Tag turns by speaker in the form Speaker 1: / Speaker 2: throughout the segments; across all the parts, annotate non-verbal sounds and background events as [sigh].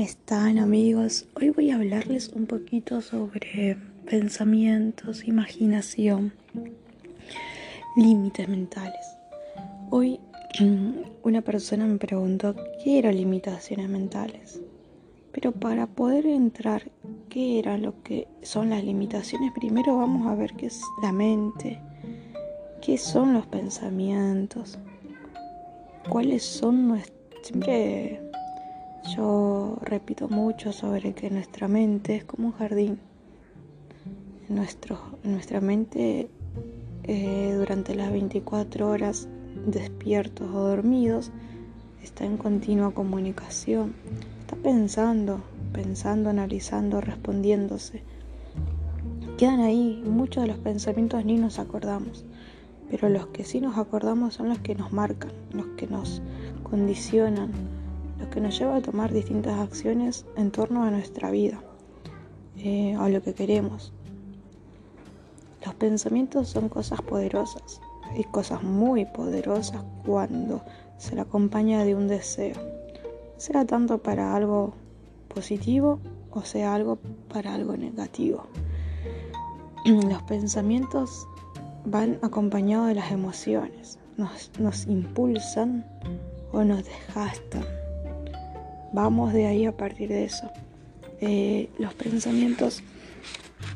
Speaker 1: están amigos? Hoy voy a hablarles un poquito sobre pensamientos, imaginación, límites mentales. Hoy una persona me preguntó qué eran limitaciones mentales. Pero para poder entrar qué era lo que son las limitaciones, primero vamos a ver qué es la mente, qué son los pensamientos, cuáles son nuestros... Siempre yo repito mucho sobre que nuestra mente es como un jardín. Nuestro, nuestra mente eh, durante las 24 horas despiertos o dormidos está en continua comunicación. Está pensando, pensando, analizando, respondiéndose. Quedan ahí, muchos de los pensamientos ni nos acordamos, pero los que sí nos acordamos son los que nos marcan, los que nos condicionan, lo que nos lleva a tomar distintas acciones en torno a nuestra vida, eh, a lo que queremos. Los pensamientos son cosas poderosas y cosas muy poderosas cuando se la acompaña de un deseo, sea tanto para algo positivo o sea algo para algo negativo. [clears throat] Los pensamientos van acompañados de las emociones, nos, nos impulsan o nos desgastan Vamos de ahí a partir de eso. Eh, los pensamientos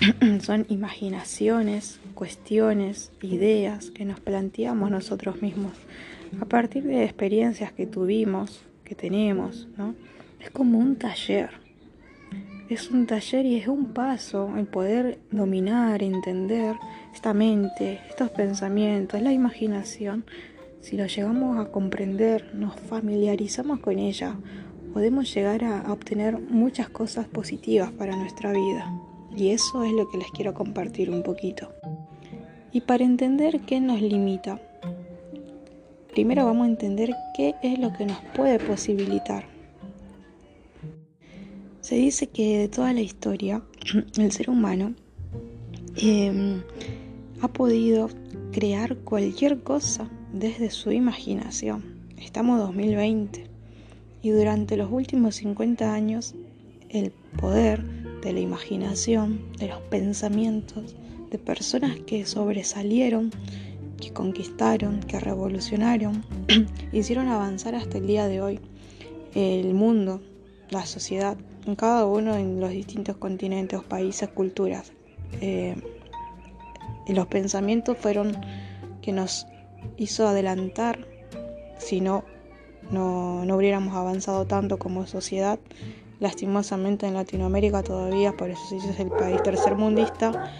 Speaker 1: [clears throat] son imaginaciones, cuestiones, ideas que nos planteamos nosotros mismos a partir de experiencias que tuvimos, que tenemos, ¿no? Es como un taller. Es un taller y es un paso el poder dominar, entender esta mente, estos pensamientos, la imaginación. Si lo llegamos a comprender, nos familiarizamos con ella, podemos llegar a obtener muchas cosas positivas para nuestra vida. Y eso es lo que les quiero compartir un poquito. Y para entender qué nos limita, primero vamos a entender qué es lo que nos puede posibilitar. Se dice que de toda la historia, [clears throat] el ser humano em, ha podido crear cualquier cosa desde su imaginación. Estamos 2020 y durante los últimos 50 años el poder de la imaginación, de los pensamientos, de personas que sobresalieron, que conquistaron, que revolucionaron, [clears throat] hicieron avanzar hasta el día de hoy el mundo, la sociedad, en cada uno en los distintos continentes, países, culturas. Eh, los pensamientos fueron que nos hizo adelantar, si no no, hubiéramos avanzado tanto como sociedad. Lastimosamente en Latinoamérica todavía, por eso se es el país tercermundista,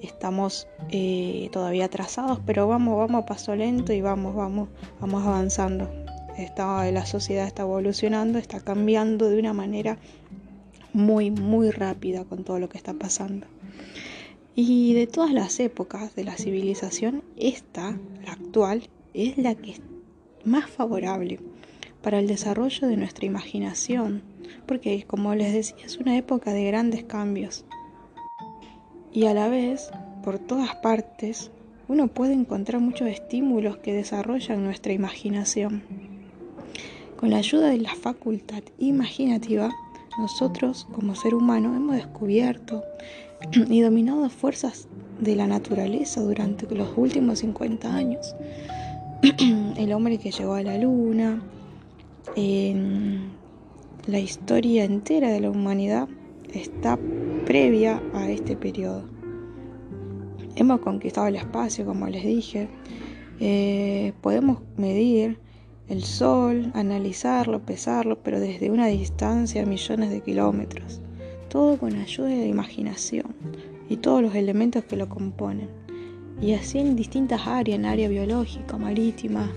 Speaker 1: estamos eh, todavía atrasados, pero vamos, vamos a paso lento y vamos, vamos, vamos avanzando. Está, la sociedad está evolucionando, está cambiando de una manera muy, muy rápida con todo lo que está pasando. Y de todas las épocas de la civilización, esta, la actual, es la que es más favorable para el desarrollo de nuestra imaginación, porque como les decía es una época de grandes cambios. Y a la vez, por todas partes, uno puede encontrar muchos estímulos que desarrollan nuestra imaginación. Con la ayuda de la facultad imaginativa, nosotros como ser humano hemos descubierto y dominado fuerzas de la naturaleza durante los últimos 50 años. [clears throat] El hombre que llegó a la luna, en la historia entera de la humanidad está previa a este periodo. Hemos conquistado el espacio, como les dije. Eh, podemos medir el sol, analizarlo, pesarlo, pero desde una distancia a millones de kilómetros. Todo con ayuda de la imaginación y todos los elementos que lo componen. Y así en distintas áreas, en área biológica, marítima,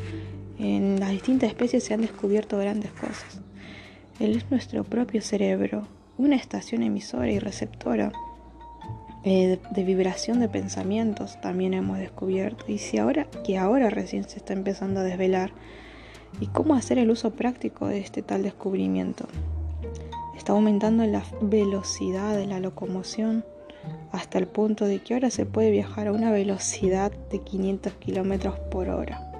Speaker 1: en las distintas especies se han descubierto grandes cosas. Él es nuestro propio cerebro, una estación emisora y receptora eh, de, vibración de pensamientos también hemos descubierto. Y si ahora, que ahora recién se está empezando a desvelar, ¿y cómo hacer el uso práctico de este tal descubrimiento? Está aumentando la velocidad de la locomoción hasta el punto de que ahora se puede viajar a una velocidad de 500 kilómetros por hora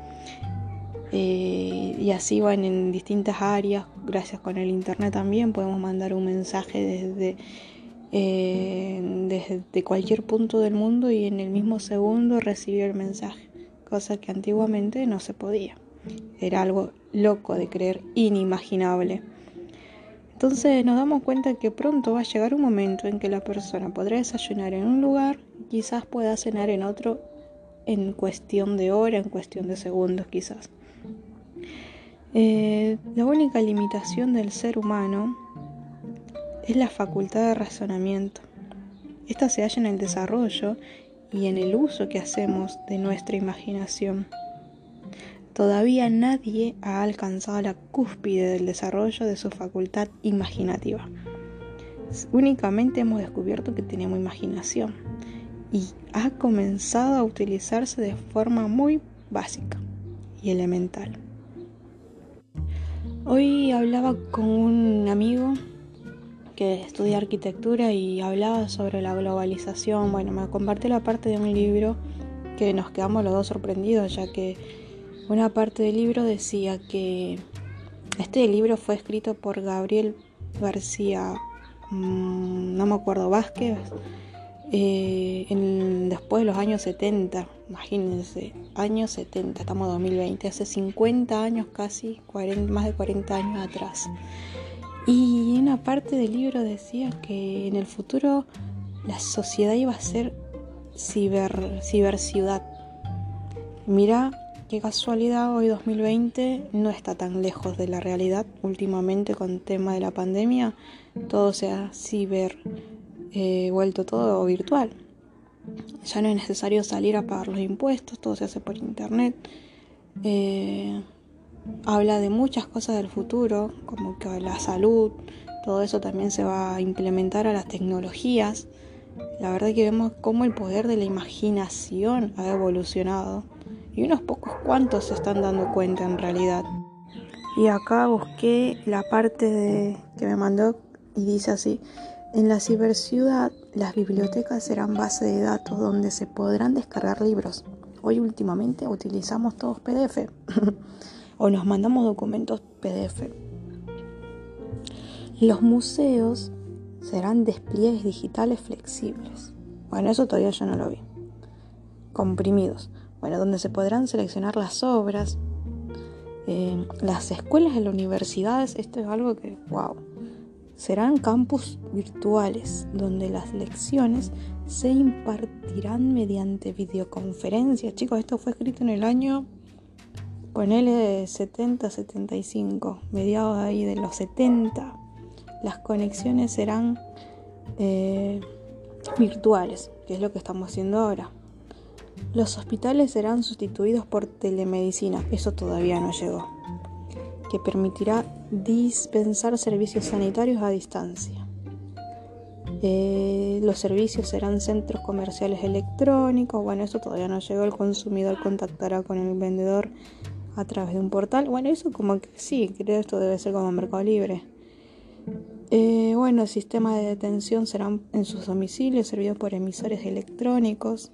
Speaker 1: Eh, y así van en distintas áreas, gracias con el internet también podemos mandar un mensaje desde, eh, desde cualquier punto del mundo y en el mismo segundo recibir el mensaje, cosa que antiguamente no se podía. Era algo loco de creer, inimaginable. Entonces nos damos cuenta que pronto va a llegar un momento en que la persona podrá desayunar en un lugar, quizás pueda cenar en otro en cuestión de hora, en cuestión de segundos quizás. Eh, la única limitación del ser humano es la facultad de razonamiento. Esta se halla en el desarrollo y en el uso que hacemos de nuestra imaginación. Todavía nadie ha alcanzado la cúspide del desarrollo de su facultad imaginativa. Únicamente hemos descubierto que tenemos imaginación y ha comenzado a utilizarse de forma muy básica y elemental. Hoy hablaba con un amigo que estudia arquitectura y hablaba sobre la globalización. Bueno, me compartió la parte de un libro que nos quedamos los dos sorprendidos, ya que una parte del libro decía que este libro fue escrito por Gabriel García, mm, no me acuerdo, Vázquez, eh, después de los años 70, imagínense, años 70, estamos en 2020, hace 50 años casi, más de 40 años atrás. Y una parte del libro decía que en el futuro la sociedad iba a ser ciber, ciberciudad. Mira qué casualidad, hoy 2020 no está tan lejos de la realidad. Últimamente con el tema de la pandemia, todo se ha ciber eh, vuelto todo virtual. Ya no es necesario salir a pagar los impuestos, todo se hace por internet. Eh, habla de muchas cosas del futuro, como que la salud, todo eso también se va a implementar a las tecnologías. La verdad que vemos cómo el poder de la imaginación ha evolucionado y unos pocos cuantos se están dando cuenta en realidad. Y acá busqué la parte que me mandó y dice así, en la ciberciudad las bibliotecas serán base de datos donde se podrán descargar libros. Hoy últimamente utilizamos todos PDF. [laughs] o nos mandamos documentos PDF. Los museos serán despliegues digitales flexibles. Bueno, eso todavía yo no lo vi. Comprimidos. Bueno, donde se podrán seleccionar las obras. Eh, las escuelas y las universidades, esto es algo que, wow. Serán campus virtuales donde las lecciones se impartirán mediante videoconferencia. Chicos, esto fue escrito en el año ponele 70, 75, mediados ahí de los 70, las conexiones serán eh, virtuales, que es lo que estamos haciendo ahora. Los hospitales serán sustituidos por telemedicina, eso todavía no llegó, que permitirá dispensar servicios sanitarios a distancia. Eh, los servicios serán centros comerciales electrónicos, bueno, eso todavía no llegó, el consumidor contactará con el vendedor a través de un portal. Bueno, eso como que sí, creo que esto debe ser como Mercado Libre. Eh, bueno, el sistema de detención serán en sus domicilios servidos por emisores electrónicos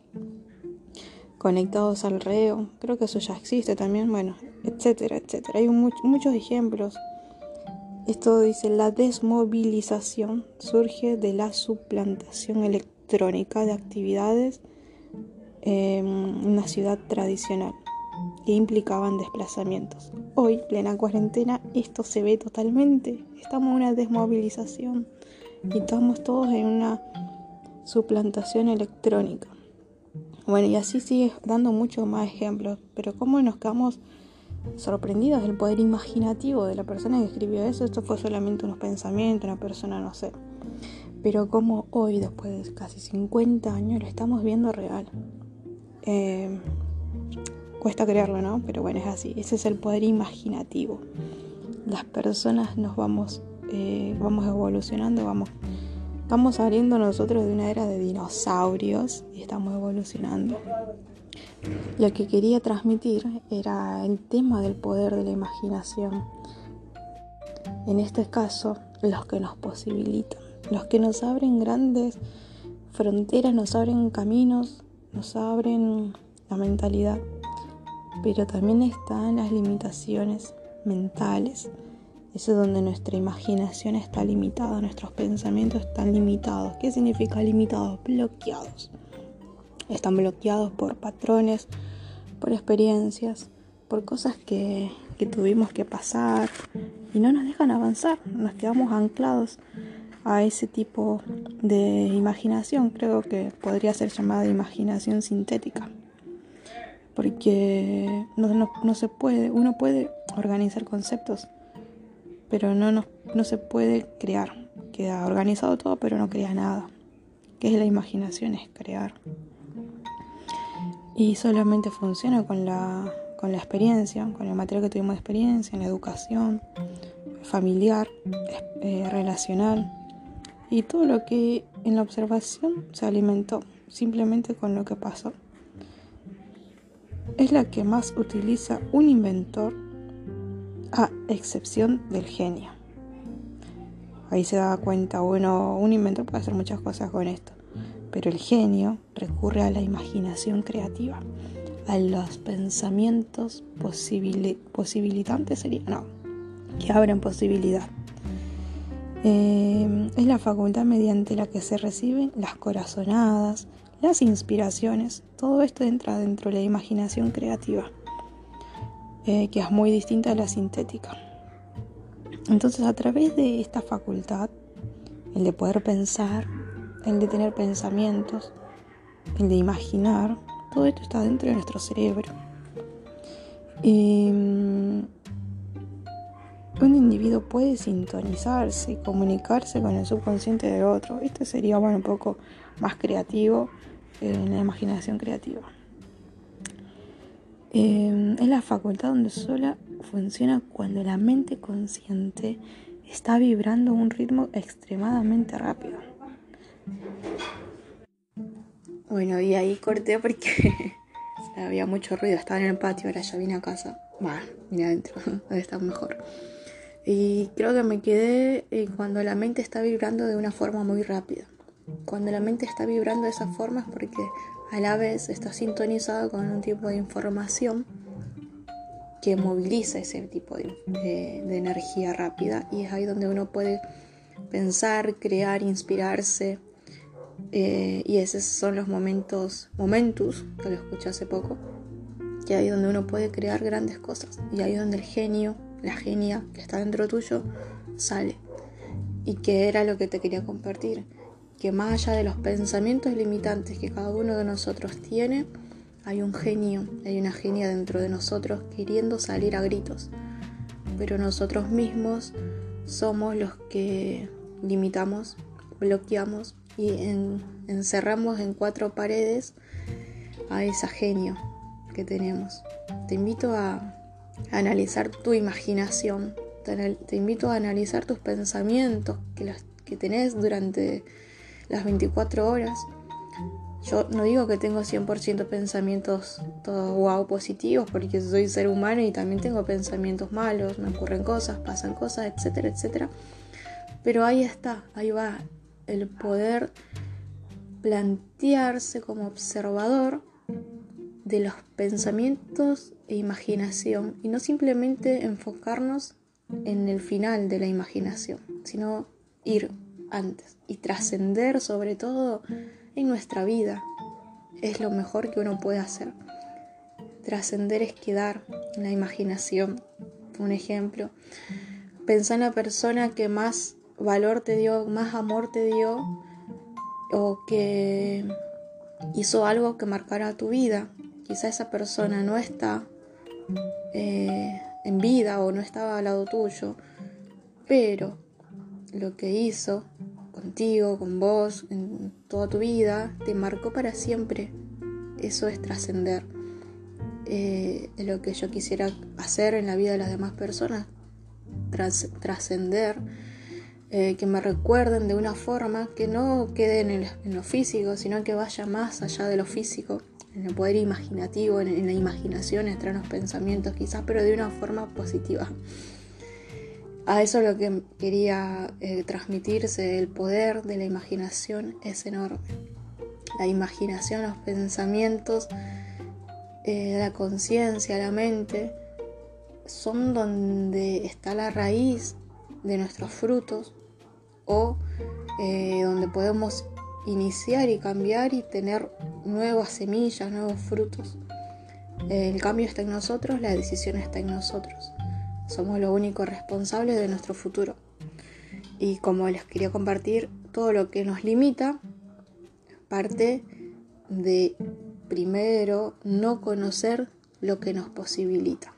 Speaker 1: conectados al reo. Creo que eso ya existe también, bueno, etcétera, etcétera. Hay muchos ejemplos. Esto dice, la desmovilización surge de la suplantación electrónica de actividades en una ciudad tradicional que implicaban desplazamientos. Hoy, plena cuarentena, esto se ve totalmente. Estamos en una desmovilización y estamos todos en una suplantación electrónica. Bueno, y así sigue dando muchos más ejemplos, pero cómo nos quedamos sorprendidos del poder imaginativo de la persona que escribió eso. Esto fue solamente unos pensamientos, una persona, no sé. Pero como hoy, después de casi 50 años, lo estamos viendo real. Eh, Cuesta creerlo, ¿no? Pero bueno, es así. Ese es el poder imaginativo. Las personas nos vamos, eh, vamos evolucionando, vamos, vamos saliendo nosotros de una era de dinosaurios y estamos evolucionando. Lo que quería transmitir era el tema del poder de la imaginación. En este caso, los que nos posibilitan, los que nos abren grandes fronteras, nos abren caminos, nos abren la mentalidad pero también están las limitaciones mentales. Es donde nuestra imaginación está limitada, nuestros pensamientos están limitados. ¿Qué significa limitados? Bloqueados. Están bloqueados por patrones, por experiencias, por cosas que, que tuvimos que pasar y no nos dejan avanzar. Nos quedamos anclados a ese tipo de imaginación. Creo que podría ser llamada imaginación sintética porque no, se puede, uno puede organizar conceptos, pero no, no, se puede crear. Queda organizado todo, pero no crea nada. Que es la imaginación, es crear. Y solamente funciona con la, con la experiencia, con el material que tuvimos de experiencia, en educación, familiar, eh, relacional y todo lo que en la observación se alimentó simplemente con lo que pasó es la que más utiliza un inventor a excepción del genio. Ahí se da cuenta, bueno, un inventor puede hacer muchas cosas con esto, pero el genio recurre a la imaginación creativa, a los pensamientos posibilitantes, sería, no, que abren posibilidad. Eh, es la facultad mediante la que se reciben las corazonadas, las inspiraciones, todo esto entra dentro de la imaginación creativa, eh, que es muy distinta a la sintética. Entonces a través de esta facultad, el de poder pensar, el de tener pensamientos, el de imaginar, todo esto está dentro de nuestro cerebro. Mm, un individuo puede sintonizarse y comunicarse con el subconsciente del otro. Este sería bueno, un poco más creativo en la imaginación creativa. Eh, es la facultad donde sola funciona cuando la mente consciente está vibrando a un ritmo extremadamente rápido. Bueno, y ahí corté porque [laughs] había mucho ruido, estaba en el patio, ahora ya vine a casa. Bueno, vine adentro, [laughs] debe estar mejor. Y creo que me quedé cuando la mente está vibrando de una forma muy rápida. Cuando la mente está vibrando de esa forma es porque a la vez está sintonizado con un tipo de información que moviliza ese tipo de, energía rápida y es ahí donde uno puede pensar, crear, inspirarse eh, y esos son los momentos, momentos, que lo escuché hace poco, que ahí donde uno puede crear grandes cosas y ahí donde el genio, la genia que está dentro tuyo sale. Y que era lo que te quería compartir que más allá de los pensamientos limitantes que cada uno de nosotros tiene, hay un genio, hay una genia dentro de nosotros queriendo salir a gritos. Pero nosotros mismos somos los que limitamos, bloqueamos y encerramos en cuatro paredes a esa genio que tenemos. Te invito a, analizar tu imaginación, te, invito a analizar tus pensamientos que, que tenés durante las 24 horas. Yo no digo que tengo 100% pensamientos todos positivos, porque soy ser humano y también tengo pensamientos malos, me ocurren cosas, pasan cosas, etcétera, etcétera. Pero ahí está, ahí va el poder plantearse como observador de los pensamientos e imaginación y no simplemente enfocarnos en el final de la imaginación, sino ir antes y trascender sobre todo en nuestra vida. Es lo mejor que uno puede hacer. Trascender es quedar en la imaginación. Un ejemplo, pensar en la persona que más valor te dio, más amor te dio o que hizo algo que marcara tu vida. Quizá esa persona no está eh, en vida o no estaba al lado tuyo, pero lo que hizo contigo, con vos, en toda tu vida, te marcó para siempre. Eso es trascender. Eh, lo que yo quisiera hacer en la vida de las demás personas, trascender, eh, que me recuerden de una forma que no quede en, lo físico, sino que vaya más allá de lo físico, en el poder imaginativo, en, en la imaginación, entre los pensamientos quizás, pero de una forma positiva a eso lo que quería eh, transmitirse, el poder de la imaginación es enorme. La imaginación, los pensamientos eh, la conciencia, la mente, son donde está la raíz de nuestros frutos o eh, donde podemos iniciar y cambiar y tener nuevas semillas, nuevos frutos. El cambio está en nosotros, la decisión está en nosotros. Somos los únicos responsables de nuestro futuro. Y como les quería compartir, todo lo que nos limita parte de primero no conocer lo que nos posibilita.